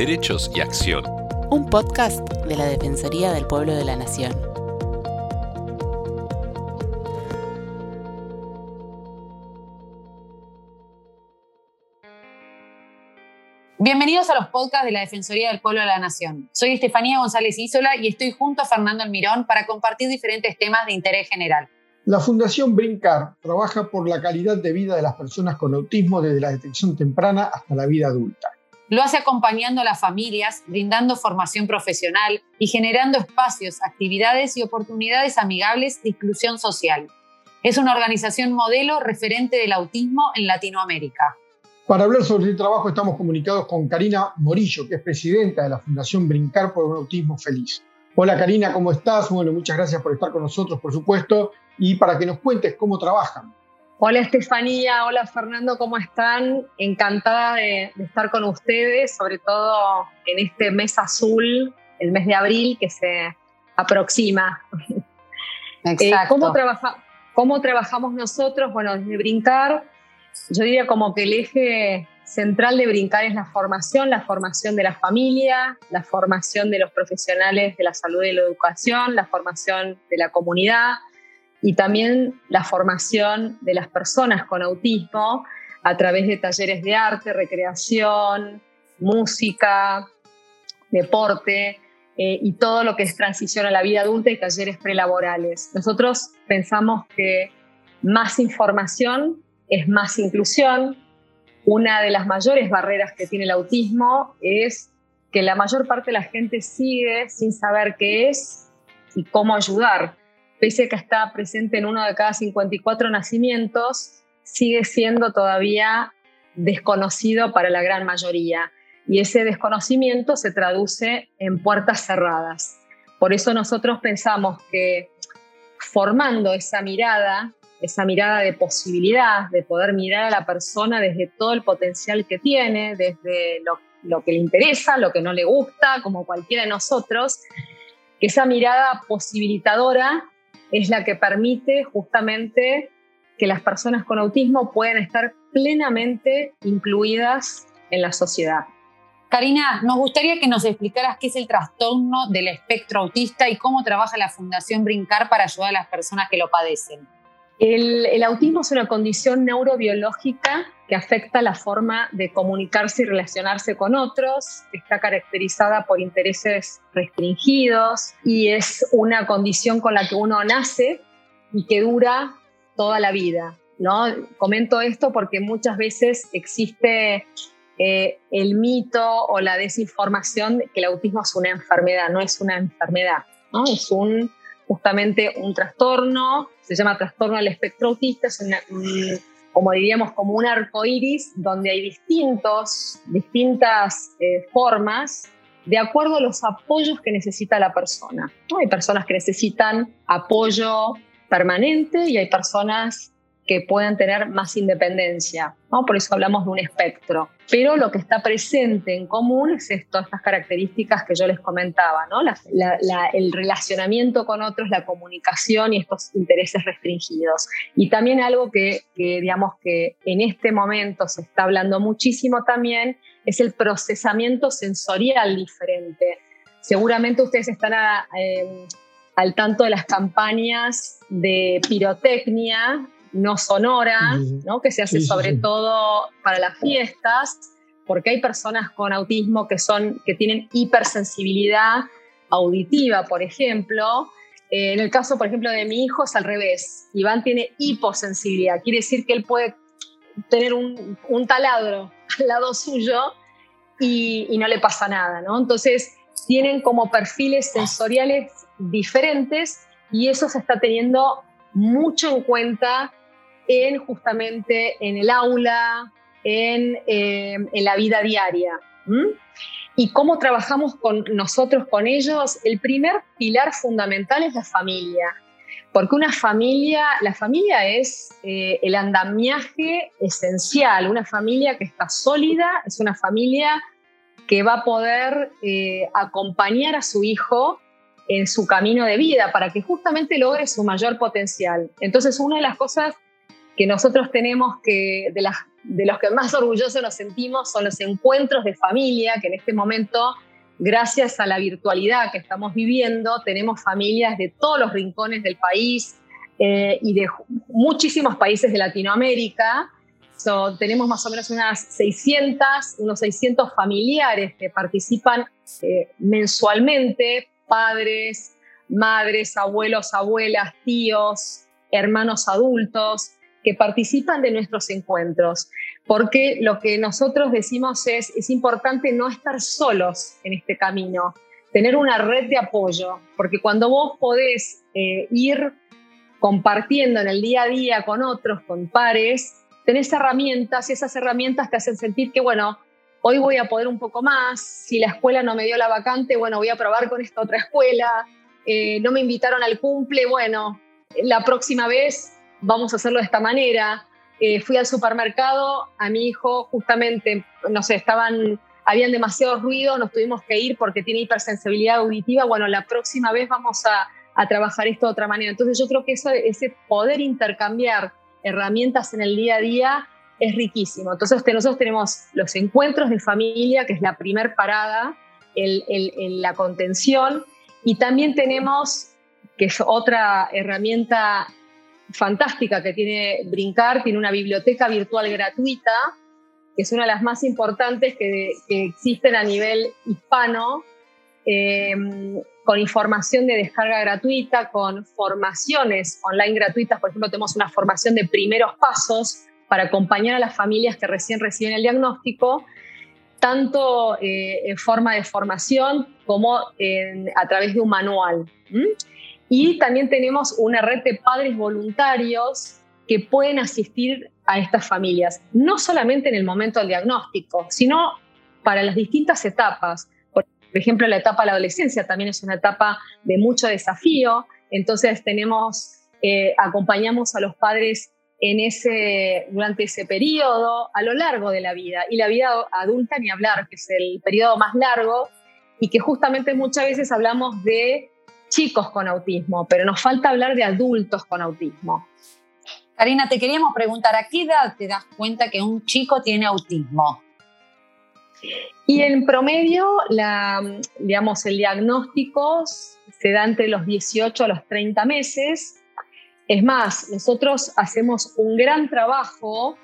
Derechos y Acción. Un podcast de la Defensoría del Pueblo de la Nación. Bienvenidos a los podcasts de la Defensoría del Pueblo de la Nación. Soy Estefanía González Isola y estoy junto a Fernando Almirón para compartir diferentes temas de interés general. La Fundación Brincar trabaja por la calidad de vida de las personas con autismo desde la detección temprana hasta la vida adulta. Lo hace acompañando a las familias, brindando formación profesional y generando espacios, actividades y oportunidades amigables de inclusión social. Es una organización modelo referente del autismo en Latinoamérica. Para hablar sobre el trabajo estamos comunicados con Karina Morillo, que es presidenta de la Fundación Brincar por un Autismo Feliz. Hola Karina, ¿cómo estás? Bueno, muchas gracias por estar con nosotros, por supuesto, y para que nos cuentes cómo trabajan. Hola Estefanía, hola Fernando, ¿cómo están? Encantada de, estar con ustedes, sobre todo en este mes azul, el mes de abril que se aproxima. Exacto. ¿cómo, ¿Cómo trabajamos nosotros? Bueno, desde Brincar yo diría como que el eje central de Brincar es la formación, la formación de la familia, la formación de los profesionales de la salud y la educación, la formación de la comunidad y también la formación de las personas con autismo a través de talleres de arte, recreación, música, deporte eh, y todo lo que es transición a la vida adulta y talleres prelaborales. Nosotros pensamos que más información es más inclusión. Una de las mayores barreras que tiene el autismo es que la mayor parte de la gente sigue sin saber qué es y cómo ayudar. Pese que está presente en uno de cada 54 nacimientos, sigue siendo todavía desconocido para la gran mayoría. Y ese desconocimiento se traduce en puertas cerradas. Por eso nosotros pensamos que formando esa mirada esa mirada de posibilidad, de poder mirar a la persona desde todo el potencial que tiene, desde lo, que le interesa, lo que no le gusta, como cualquiera de nosotros, que esa mirada posibilitadora es la que permite justamente que las personas con autismo puedan estar plenamente incluidas en la sociedad. Karina, nos gustaría que nos explicaras qué es el trastorno del espectro autista y cómo trabaja la Fundación Brincar para ayudar a las personas que lo padecen. El, autismo es una condición neurobiológica que afecta la forma de comunicarse y relacionarse con otros, está caracterizada por intereses restringidos y es una condición con la que uno nace y que dura toda la vida. ¿no? Comento esto porque muchas veces existe eh, el mito o la desinformación de que el autismo es una enfermedad, no es una enfermedad, ¿no? es un justamente un trastorno, se llama trastorno del espectro autista, es como diríamos, como un arco iris donde hay distintos, distintas eh, formas de acuerdo a los apoyos que necesita la persona. Hay personas que necesitan apoyo permanente y hay personas que puedan tener más independencia. ¿no? Por eso hablamos de un espectro. Pero lo que está presente en común es esto, estas características que yo les comentaba, ¿no? el relacionamiento con otros, la comunicación y estos intereses restringidos. Y también algo que, digamos que en este momento se está hablando muchísimo también es el procesamiento sensorial diferente. Seguramente ustedes están eh, al tanto de las campañas de pirotecnia no sonora, ¿no? que se hace sobre todo para las fiestas, porque hay personas con autismo que, son, que tienen hipersensibilidad auditiva, por ejemplo. Eh, en el caso, por ejemplo, de mi hijo es al revés. Iván tiene hiposensibilidad, quiere decir que él puede tener un, taladro al lado suyo y, y, no le pasa nada, ¿no? Entonces, tienen como perfiles sensoriales diferentes y eso se está teniendo mucho en cuenta en justamente en el aula, en, eh, en la vida diaria. Y cómo trabajamos con nosotros, con ellos, el primer pilar fundamental es la familia. Porque una familia, la familia es eh, el andamiaje esencial, una familia que está sólida, es una familia que va a poder eh, acompañar a su hijo en su camino de vida para que justamente logre su mayor potencial. Entonces, una de las cosas que nosotros tenemos que, de los que más orgullosos nos sentimos son los encuentros de familia, que en este momento, gracias a la virtualidad que estamos viviendo, tenemos familias de todos los rincones del país eh, y de muchísimos países de Latinoamérica. tenemos más o menos unas 600, unos 600 familiares que participan eh, mensualmente, padres, madres, abuelos, abuelas, tíos, hermanos adultos, que participan de nuestros encuentros, porque lo que nosotros decimos es, es importante no estar solos en este camino, tener una red de apoyo, porque cuando vos podés eh, ir compartiendo en el día a día con otros, con pares, tenés herramientas y esas herramientas te hacen sentir que, bueno, hoy voy a poder un poco más, si la escuela no me dio la vacante, bueno, voy a probar con esta otra escuela, eh, no me invitaron al cumple, bueno, la próxima vez vamos a hacerlo de esta manera. Eh, fui al supermercado, a mi hijo justamente, no sé, estaban, habían demasiado ruido, nos tuvimos que ir porque tiene hipersensibilidad auditiva. Bueno, la próxima vez vamos a, trabajar esto de otra manera. Entonces yo creo que eso, ese poder intercambiar herramientas en el día a día es riquísimo. Entonces nosotros tenemos los encuentros de familia, que es la primer parada, el, la contención, y también tenemos, que es otra herramienta fantástica que tiene Brincar, tiene una biblioteca virtual gratuita, que es una de las más importantes que, existen a nivel hispano, em, con información de descarga gratuita, con formaciones online gratuitas. Por ejemplo, tenemos una formación de primeros pasos para acompañar a las familias que recién reciben el diagnóstico, tanto eh, en forma de formación como a través de un manual. Y también tenemos una red de padres voluntarios que pueden asistir a estas familias, no solamente en el momento del diagnóstico, sino para las distintas etapas. Por ejemplo, la etapa de la adolescencia también es una etapa de mucho desafío, entonces tenemos, eh, acompañamos a los padres en ese, durante ese periodo, a lo largo de la vida. Y la vida adulta, ni hablar, que es el periodo más largo, y que justamente muchas veces hablamos de chicos con autismo, pero nos falta hablar de adultos con autismo. Karina, te queríamos preguntar, ¿a qué edad te das cuenta que un chico tiene autismo? Y en promedio, la, digamos, el diagnóstico se da entre los 18 a los 30 meses. Es más, nosotros hacemos un gran trabajo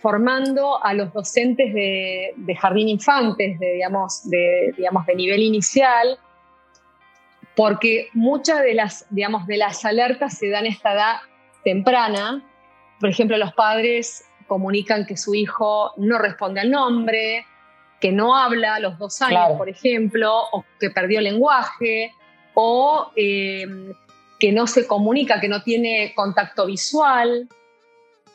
formando a los docentes de, jardín infantes, de, digamos, de, digamos, de nivel inicial, porque muchas de las, digamos, de las alertas se dan a esta edad temprana. Por ejemplo, los padres comunican que su hijo no responde al nombre, que no habla a los dos años, por ejemplo, o que perdió el lenguaje, o em, que no se comunica, que no tiene contacto visual,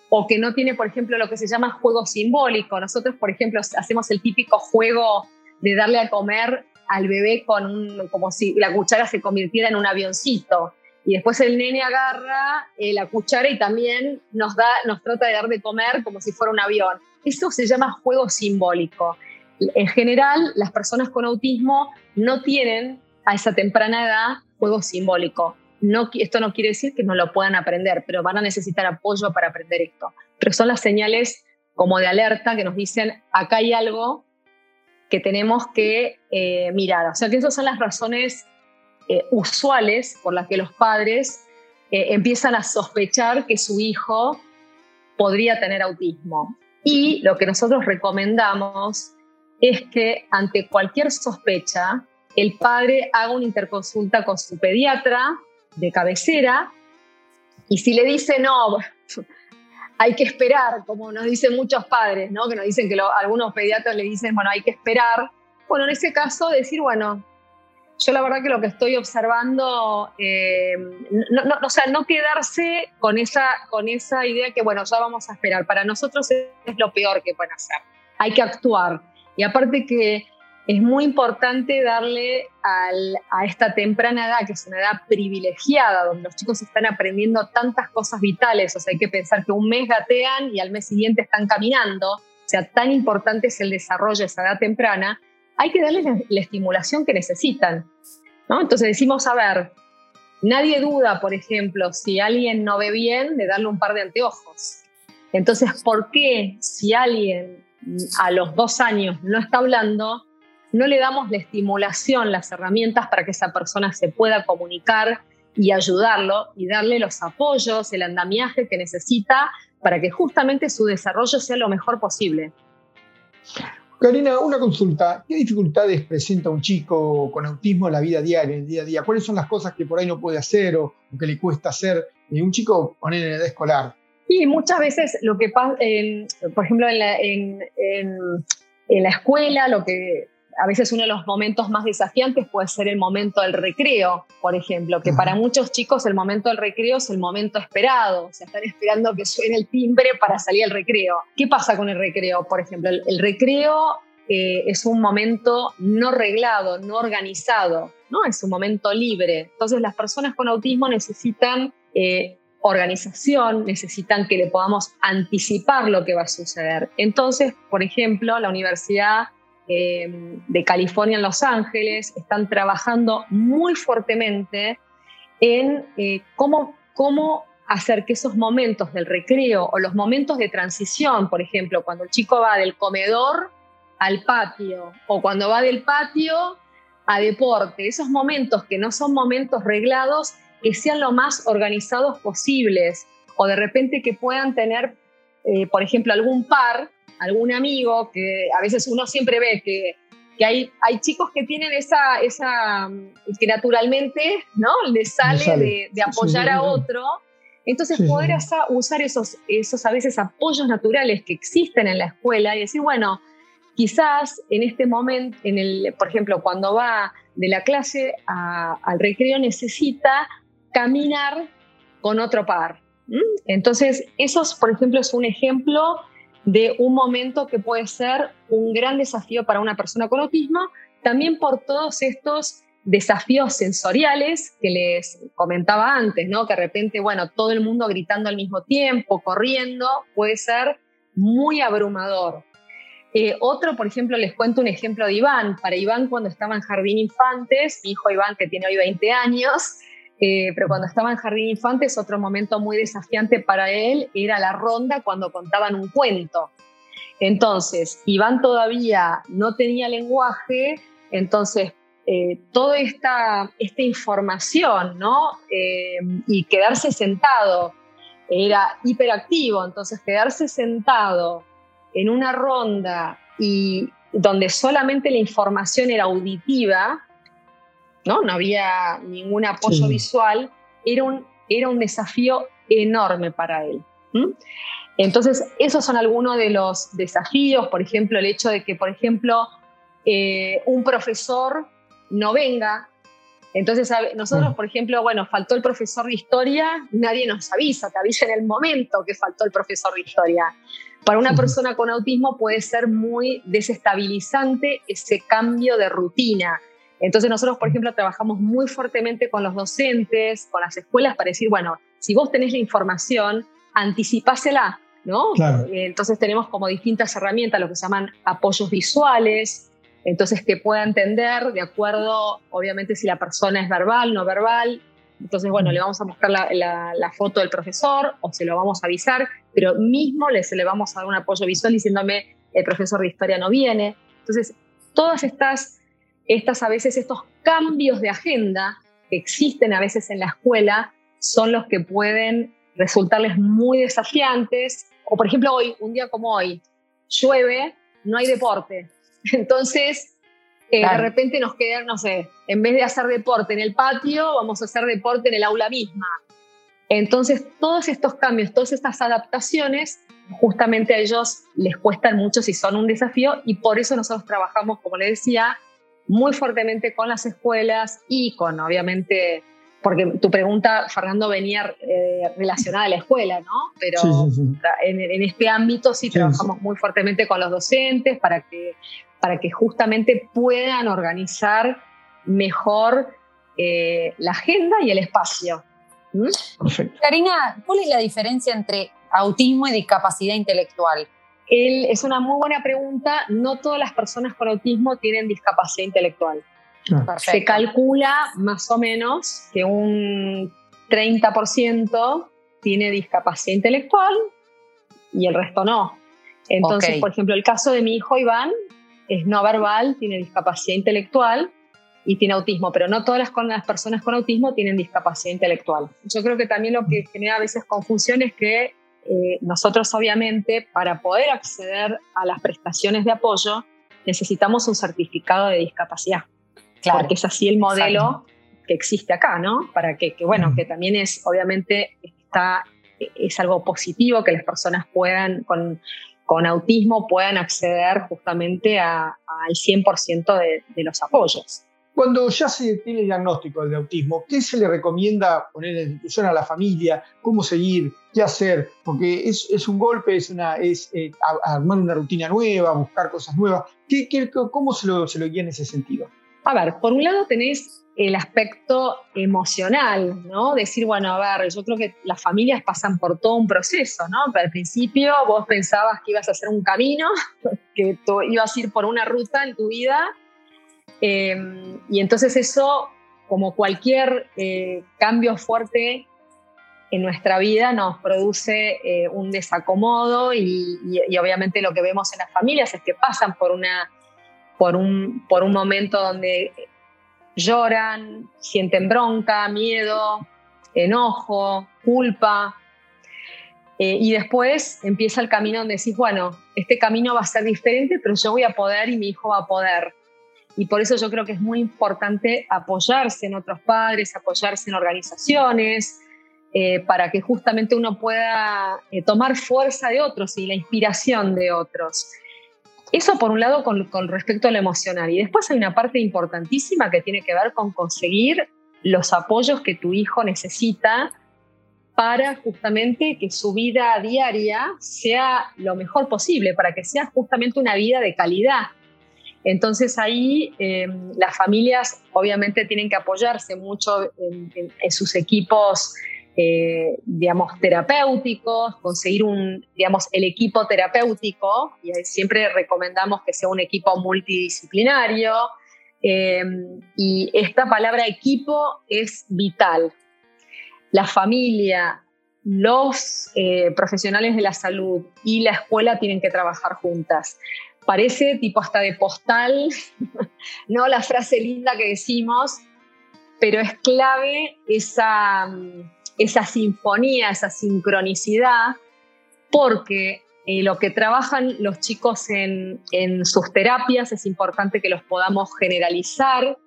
o que no tiene, por ejemplo, lo que se llama juego simbólico. Nosotros, por ejemplo, hacemos el típico juego de darle a comer al bebé con un, como si la cuchara se convirtiera en un avioncito. Y después el nene agarra eh, la cuchara y también nos, da, nos trata de dar de comer como si fuera un avión. Eso se llama juego simbólico. En general, las personas con autismo no tienen a esa temprana edad juego simbólico. Esto no quiere decir que no lo puedan aprender, pero van a necesitar apoyo para aprender esto. Pero son las señales como de alerta que nos dicen, acá hay algo que tenemos que eh, mirar. O sea que esas son las razones eh, usuales por las que los padres eh, empiezan a sospechar que su hijo podría tener autismo. Y lo que nosotros recomendamos es que ante cualquier sospecha, el padre haga una interconsulta con su pediatra de cabecera y si le dice no, hay que esperar, como nos dicen muchos padres, ¿no? que nos dicen que algunos pediatras le dicen, bueno, hay que esperar. Bueno, en ese caso decir, bueno, yo la verdad que lo que estoy observando, eh, no, no, o sea, no quedarse con esa, con esa idea que, bueno, ya vamos a esperar. Para nosotros es lo peor que pueden hacer. Hay que actuar. Y aparte que es muy importante darle a esta temprana edad, que es una edad privilegiada, donde los chicos están aprendiendo tantas cosas vitales, o sea, hay que pensar que un mes gatean y al mes siguiente están caminando, o sea, tan importante es el desarrollo de esa edad temprana, hay que darles la, estimulación que necesitan. ¿no? Entonces decimos, a ver, nadie duda, por ejemplo, si alguien no ve bien, de darle un par de anteojos. Entonces, ¿por qué si alguien a los dos años no está hablando, no le damos la estimulación, las herramientas para que esa persona se pueda comunicar y ayudarlo y darle los apoyos, el andamiaje que necesita para que justamente su desarrollo sea lo mejor posible. Karina, una consulta. ¿Qué dificultades presenta un chico con autismo en la vida diaria, en el día a día? ¿Cuáles son las cosas que por ahí no puede hacer o, que le cuesta hacer? Eh, un chico con en edad escolar. Y muchas veces lo que pasa, por ejemplo, en la, en, en la escuela, lo que a veces uno de los momentos más desafiantes puede ser el momento del recreo, por ejemplo, que para muchos chicos el momento del recreo es el momento esperado, o sea, están esperando que suene el timbre para salir al recreo. ¿Qué pasa con el recreo, por ejemplo? El, recreo eh, es un momento no reglado, no organizado, ¿no? Es un momento libre. Entonces las personas con autismo necesitan eh, organización, necesitan que le podamos anticipar lo que va a suceder. Entonces, por ejemplo, la universidad eh, de California en Los Ángeles están trabajando muy fuertemente en eh, cómo, cómo hacer que esos momentos del recreo o los momentos de transición, por ejemplo, cuando el chico va del comedor al patio o cuando va del patio a deporte, esos momentos que no son momentos reglados, que sean lo más organizados posibles o de repente que puedan tener, eh, por ejemplo, algún par algún amigo, que a veces uno siempre ve que, que hay, hay chicos que tienen esa, esa, que naturalmente, ¿no? Les sale, De, apoyar a otro. Entonces poder usar esos, esos a veces apoyos naturales que existen en la escuela y decir, bueno, quizás en este momento, en el, por ejemplo, cuando va de la clase al recreo necesita caminar con otro par. Entonces, eso, por ejemplo, es un ejemplo de un momento que puede ser un gran desafío para una persona con autismo, también por todos estos desafíos sensoriales que les comentaba antes, ¿no? Que de repente, bueno, todo el mundo gritando al mismo tiempo, corriendo, puede ser muy abrumador. Eh, otro, por ejemplo, les cuento un ejemplo de Iván. Para Iván, cuando estaba en Jardín Infantes, mi hijo Iván, que tiene hoy 20 años, eh, pero cuando estaba en Jardín Infantes, otro momento muy desafiante para él era la ronda cuando contaban un cuento. Entonces, Iván todavía no tenía lenguaje, entonces eh, toda esta, información, ¿no? Eh, y quedarse sentado era hiperactivo, entonces quedarse sentado en una ronda y donde solamente la información era auditiva, ¿no? No había ningún apoyo visual, era un, era un desafío enorme para él. Entonces, esos son algunos de los desafíos, por ejemplo, el hecho de que, por ejemplo, eh, un profesor no venga. Entonces, nosotros, por ejemplo, bueno, faltó el profesor de historia, nadie nos avisa, te avisa en el momento que faltó el profesor de historia. Para una persona con autismo puede ser muy desestabilizante ese cambio de rutina, entonces nosotros, por ejemplo, trabajamos muy fuertemente con los docentes, con las escuelas para decir, bueno, si vos tenés la información, anticipásela, ¿no? Entonces tenemos como distintas herramientas, lo que se llaman apoyos visuales, entonces que pueda entender de acuerdo, obviamente, si la persona es verbal, no verbal. Entonces, bueno, le vamos a mostrar la, foto del profesor o se lo vamos a avisar, pero mismo le, le vamos a dar un apoyo visual diciéndome el profesor de historia no viene. Entonces, todas estas estas a veces estos cambios de agenda que existen a veces en la escuela son los que pueden resultarles muy desafiantes. O por ejemplo hoy, un día como hoy, llueve, no hay deporte. Entonces, eh, de repente nos queda, no sé, en vez de hacer deporte en el patio, vamos a hacer deporte en el aula misma. Entonces, todos estos cambios, todas estas adaptaciones, justamente a ellos les cuestan mucho si son un desafío y por eso nosotros trabajamos, como les decía, muy fuertemente con las escuelas y con, obviamente, porque tu pregunta, Fernando, venía eh, relacionada a la escuela, ¿no? Pero En, este ámbito sí trabajamos muy fuertemente con los docentes para que, para que justamente puedan organizar mejor eh, la agenda y el espacio. ¿Mm? Karina, ¿cuál es la diferencia entre autismo y discapacidad intelectual? Es una muy buena pregunta. No todas las personas con autismo tienen discapacidad intelectual. Ah. Se calcula más o menos que un 30% tiene discapacidad intelectual y el resto no. Entonces, por ejemplo, el caso de mi hijo Iván es no verbal, tiene discapacidad intelectual y tiene autismo, pero no todas las, personas con autismo tienen discapacidad intelectual. Yo creo que también lo que genera a veces confusión es que eh, nosotros obviamente para poder acceder a las prestaciones de apoyo necesitamos un certificado de discapacidad. Claro. Porque es así el modelo que existe acá, ¿no? Para que, bueno, que también es, obviamente, está, es algo positivo que las personas puedan, con, con autismo, puedan acceder justamente al 100% de, de los apoyos. Cuando ya se tiene el diagnóstico de autismo, ¿qué se le recomienda poner en institución a la familia? ¿Cómo seguir? ¿Qué hacer? Porque es, es un golpe, es, una, es eh, armar una rutina nueva, buscar cosas nuevas. ¿Qué, qué, cómo se lo, se lo guía en ese sentido? A ver, por un lado tenés el aspecto emocional, ¿no? Decir, bueno, a ver, yo creo que las familias pasan por todo un proceso, ¿no? Pero al principio vos pensabas que ibas a hacer un camino, que tú ibas a ir por una ruta en tu vida Em, y entonces eso, como cualquier eh, cambio fuerte en nuestra vida, nos produce eh, un desacomodo y, obviamente lo que vemos en las familias es que pasan por, una, por, un, por un momento donde lloran, sienten bronca, miedo, enojo, culpa. Eh, y después empieza el camino donde decís, bueno, este camino va a ser diferente, pero yo voy a poder y mi hijo va a poder. Y por eso yo creo que es muy importante apoyarse en otros padres, apoyarse en organizaciones, eh, para que justamente uno pueda eh, tomar fuerza de otros y la inspiración de otros. Eso por un lado con, con, respecto a lo emocional. Y después hay una parte importantísima que tiene que ver con conseguir los apoyos que tu hijo necesita para justamente que su vida diaria sea lo mejor posible, para que sea justamente una vida de calidad, entonces ahí em, las familias obviamente tienen que apoyarse mucho en, sus equipos, eh, digamos, terapéuticos, conseguir un, digamos, el equipo terapéutico, y siempre recomendamos que sea un equipo multidisciplinario, em, y esta palabra equipo es vital. La familia, los eh, profesionales de la salud y la escuela tienen que trabajar juntas parece tipo hasta de postal, ¿no? La frase linda que decimos, pero es clave esa, esa sinfonía, esa sincronicidad, porque eh, lo que trabajan los chicos en, sus terapias es importante que los podamos generalizar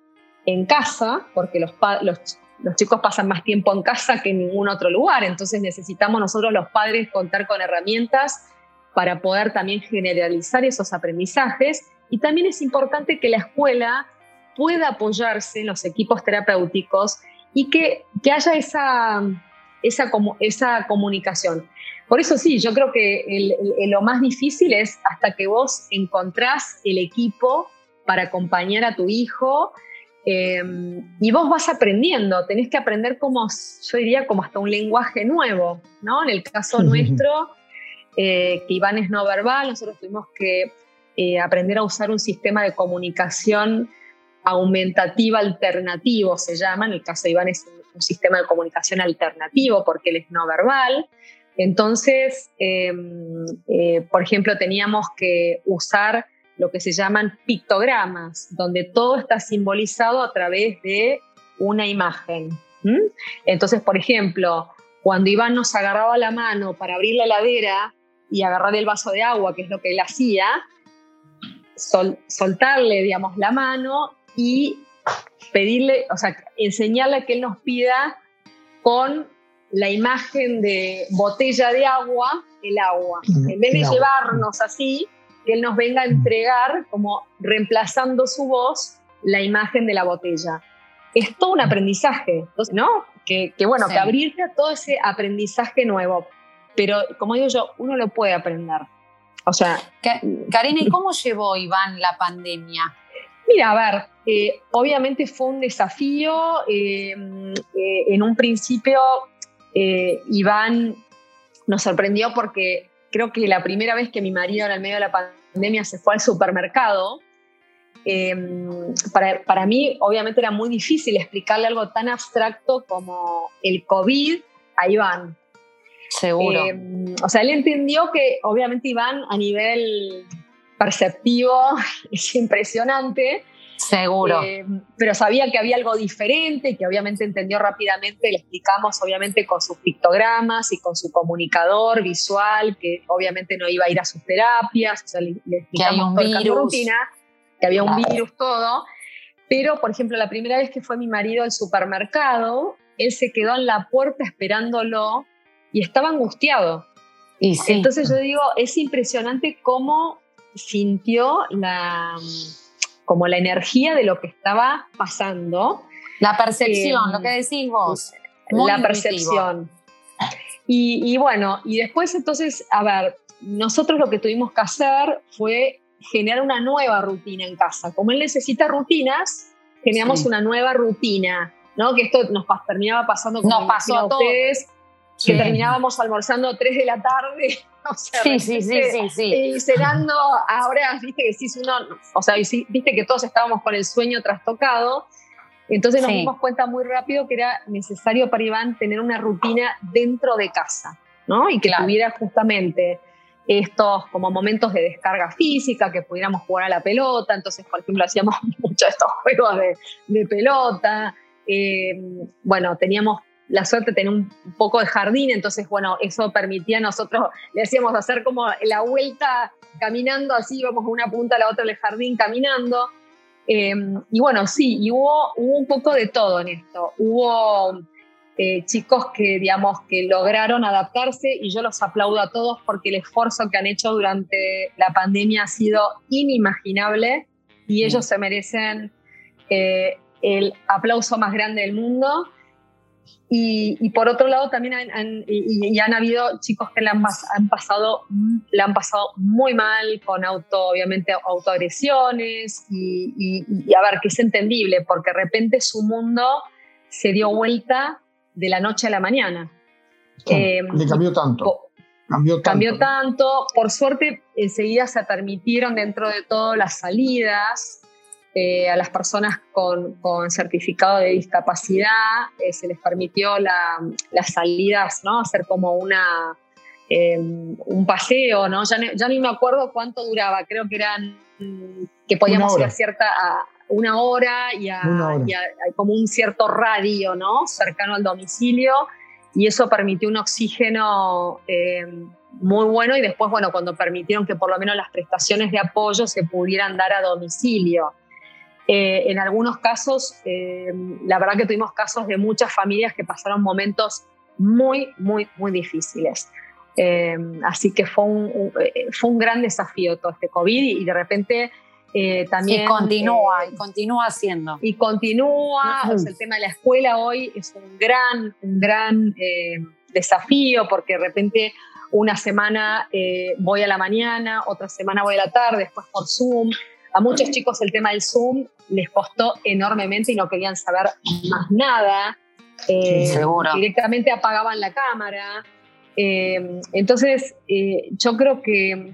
en casa, porque los, los, los chicos pasan más tiempo en casa que en ningún otro lugar, entonces necesitamos nosotros los padres contar con herramientas para poder también generalizar esos aprendizajes. Y también es importante que la escuela pueda apoyarse en los equipos terapéuticos y que, que haya esa, esa, esa comunicación. Por eso sí, yo creo que lo más difícil es hasta que vos encontrás el equipo para acompañar a tu hijo eh, y vos vas aprendiendo, tenés que aprender como, yo diría, como hasta un lenguaje nuevo, ¿no? En el caso nuestro, eh, que Iván es no verbal, nosotros tuvimos que eh, aprender a usar un sistema de comunicación aumentativa alternativo, se llama, en el caso de Iván es un, sistema de comunicación alternativo porque él es no verbal. Entonces, em, eh, por ejemplo, teníamos que usar lo que se llaman pictogramas, donde todo está simbolizado a través de una imagen. Entonces, por ejemplo, cuando Iván nos agarraba la mano para abrir la ladera, y agarrar el vaso de agua, que es lo que él hacía, soltarle, digamos, la mano y pedirle, o sea, enseñarle que él nos pida con la imagen de botella de agua, el agua. En vez de llevarnos así, que él nos venga a entregar, como reemplazando su voz, la imagen de la botella. Es todo un aprendizaje, ¿no? Que, bueno, que abrirte a todo ese aprendizaje nuevo. Pero como digo yo, uno lo puede aprender. O sea. Karina, ¿y cómo llevó Iván la pandemia? Mira, a ver, eh, obviamente fue un desafío. Eh, eh, en un principio, Iván nos sorprendió porque creo que la primera vez que mi marido en el medio de la pandemia se fue al supermercado, para, para, mí obviamente era muy difícil explicarle algo tan abstracto como el COVID a Iván. Seguro. Eh, o sea, él entendió que obviamente Iván a nivel perceptivo es impresionante. Seguro. Eh, pero sabía que había algo diferente, que obviamente entendió rápidamente, le explicamos obviamente con sus pictogramas y con su comunicador visual, que obviamente no iba a ir a sus terapias, o sea, le, explicamos que un rutina, que había un virus, todo. Pero, por ejemplo, la primera vez que fue mi marido al supermercado, él se quedó en la puerta esperándolo y estaba angustiado. Y Entonces yo digo, es impresionante cómo sintió la, como la energía de lo que estaba pasando. La percepción, lo que decís vos. la percepción. Y, y, bueno, y después entonces, a ver, nosotros lo que tuvimos que hacer fue generar una nueva rutina en casa. Como él necesita rutinas, generamos una nueva rutina, ¿no? Que esto nos terminaba pasando como nos pasó a ustedes, que terminábamos almorzando 3 de la tarde. O sea, sí, sí, sí, sí, sí. Y cenando, ahora, viste que sí, uno, o sea, viste que todos estábamos con el sueño trastocado. Entonces nos dimos cuenta muy rápido que era necesario para Iván tener una rutina dentro de casa, ¿no? Y que tuviera justamente estos como momentos de descarga física, que pudiéramos jugar a la pelota, entonces por ejemplo hacíamos muchos de estos juegos de, pelota, eh, bueno, teníamos la suerte de tener un poco de jardín, entonces bueno, eso permitía a nosotros, le hacíamos hacer como la vuelta caminando, así íbamos de una punta a la otra del jardín caminando, eh, y bueno, sí, y hubo, hubo un poco de todo en esto, hubo eh, chicos que, digamos, que lograron adaptarse y yo los aplaudo a todos porque el esfuerzo que han hecho durante la pandemia ha sido inimaginable y ellos se merecen eh, el aplauso más grande del mundo. Y, por otro lado también han, y, han habido chicos que le han, han, pasado, le han pasado muy mal con auto, obviamente autoagresiones y, y a ver, que es entendible porque de repente su mundo se dio vuelta de la noche a la mañana. Eh, le cambió tanto. Cambió tanto. Cambió tanto. Por suerte, enseguida se permitieron dentro de todo las salidas eh, a las personas con, certificado de discapacidad. Eh, se les permitió las salidas, ¿no? Hacer como una, un paseo, ¿no? Ya, ya ni me acuerdo cuánto duraba. Creo que eran que podíamos ir a cierta una hora y a, como un cierto radio, ¿no? Cercano al domicilio y eso permitió un oxígeno eh, muy bueno y después, bueno, cuando permitieron que por lo menos las prestaciones de apoyo se pudieran dar a domicilio. Eh, en algunos casos, eh, la verdad que tuvimos casos de muchas familias que pasaron momentos muy, muy, muy difíciles. así que fue un, fue un gran desafío todo este COVID y de repente eh, también, y continúa, y continúa haciendo. Y continúa, el tema de la escuela hoy es un gran, un gran eh, desafío porque de repente una semana eh, voy a la mañana, otra semana voy a la tarde, después por Zoom. A muchos chicos el tema del Zoom les costó enormemente y no querían saber más nada. seguro. Directamente apagaban la cámara. entonces, yo creo que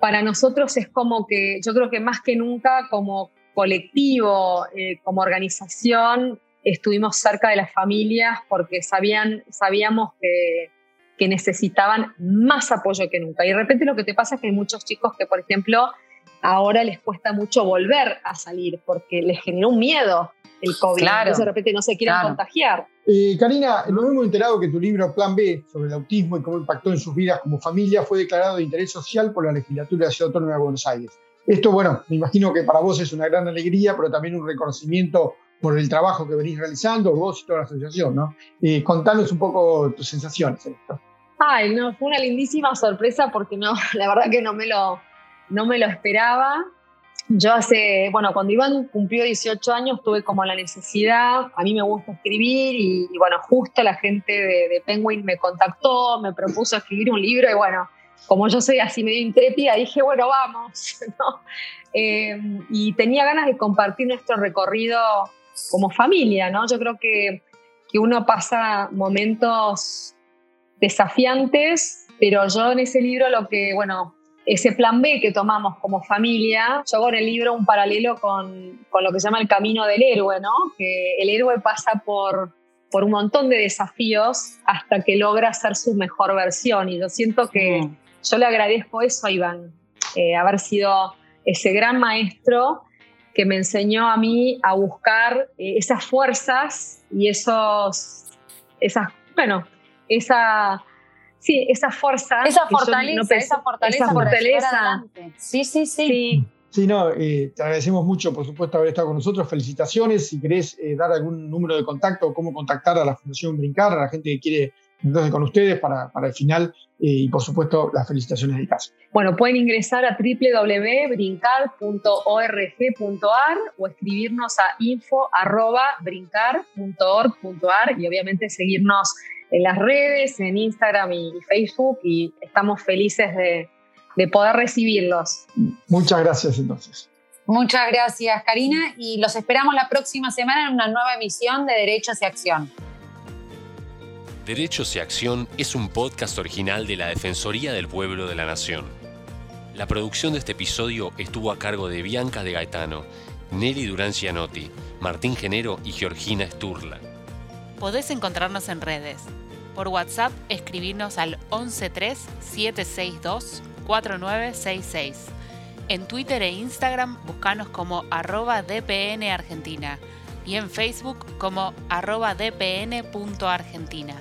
para nosotros es como que, yo creo que más que nunca como colectivo, eh, como organización, estuvimos cerca de las familias porque sabían, sabíamos que, que necesitaban más apoyo que nunca. Y de repente lo que te pasa es que hay muchos chicos que, por ejemplo, ahora les cuesta mucho volver a salir porque les generó un miedo el COVID. Claro, Entonces de repente no se quieren contagiar. Eh, Karina, nos hemos enterado que tu libro Plan B sobre el autismo y cómo impactó en sus vidas como familia fue declarado de interés social por la legislatura de la Ciudad Autónoma de Buenos Aires. Esto, bueno, me imagino que para vos es una gran alegría, pero también un reconocimiento por el trabajo que venís realizando, vos y toda la asociación, ¿no? Eh, contanos un poco tus sensaciones en esto. Ay, no, fue una lindísima sorpresa porque no, la verdad que no me lo, no me lo esperaba. Yo hace, bueno, cuando Iván cumplió 18 años tuve como la necesidad, a mí me gusta escribir y, bueno, justo la gente de, Penguin me contactó, me propuso escribir un libro y bueno, como yo soy así medio intrépida, dije, bueno, vamos, eh, y tenía ganas de compartir nuestro recorrido como familia, ¿no? Yo creo que, que uno pasa momentos desafiantes, pero yo en ese libro lo que, bueno, ese plan B que tomamos como familia, yo hago en el libro un paralelo con, con, lo que se llama el camino del héroe, ¿no? Que el héroe pasa por, por un montón de desafíos hasta que logra ser su mejor versión. Y yo siento que Mm. yo le agradezco eso a Iván, eh, haber sido ese gran maestro que me enseñó a mí a buscar eh, esas fuerzas y esos, esas, bueno, esa, sí, esa fuerza. Esa fortaleza, no pensé- esa fortaleza, esa fortaleza. Sí, sí, sí. Sí, Sí, no, eh, te agradecemos mucho, por supuesto, haber estado con nosotros. Felicitaciones. Si querés eh, dar algún número de contacto o cómo contactar a la Fundación Brincar, a la gente que quiere entonces con ustedes para, para el final. eh, y por supuesto, las felicitaciones de casa. Bueno, pueden ingresar a www.brincar.org.ar o escribirnos a info.brincar.org.ar y obviamente seguirnos en las redes, en Instagram y Facebook y estamos felices de, de poder recibirlos. Muchas gracias entonces. Muchas gracias, Karina, y los esperamos la próxima semana en una nueva emisión de Derechos y Acción. Derechos y Acción es un podcast original de la Defensoría del Pueblo de la Nación. La producción de este episodio estuvo a cargo de Bianca de Gaetano, Nelly Durán Cianotti, Martín Genero y Georgina Sturla. Podés encontrarnos en redes. Por WhatsApp, escribirnos al 113-762-4966. En Twitter e Instagram, buscanos como arroba DPN Argentina y en Facebook como arroba dpn.argentina.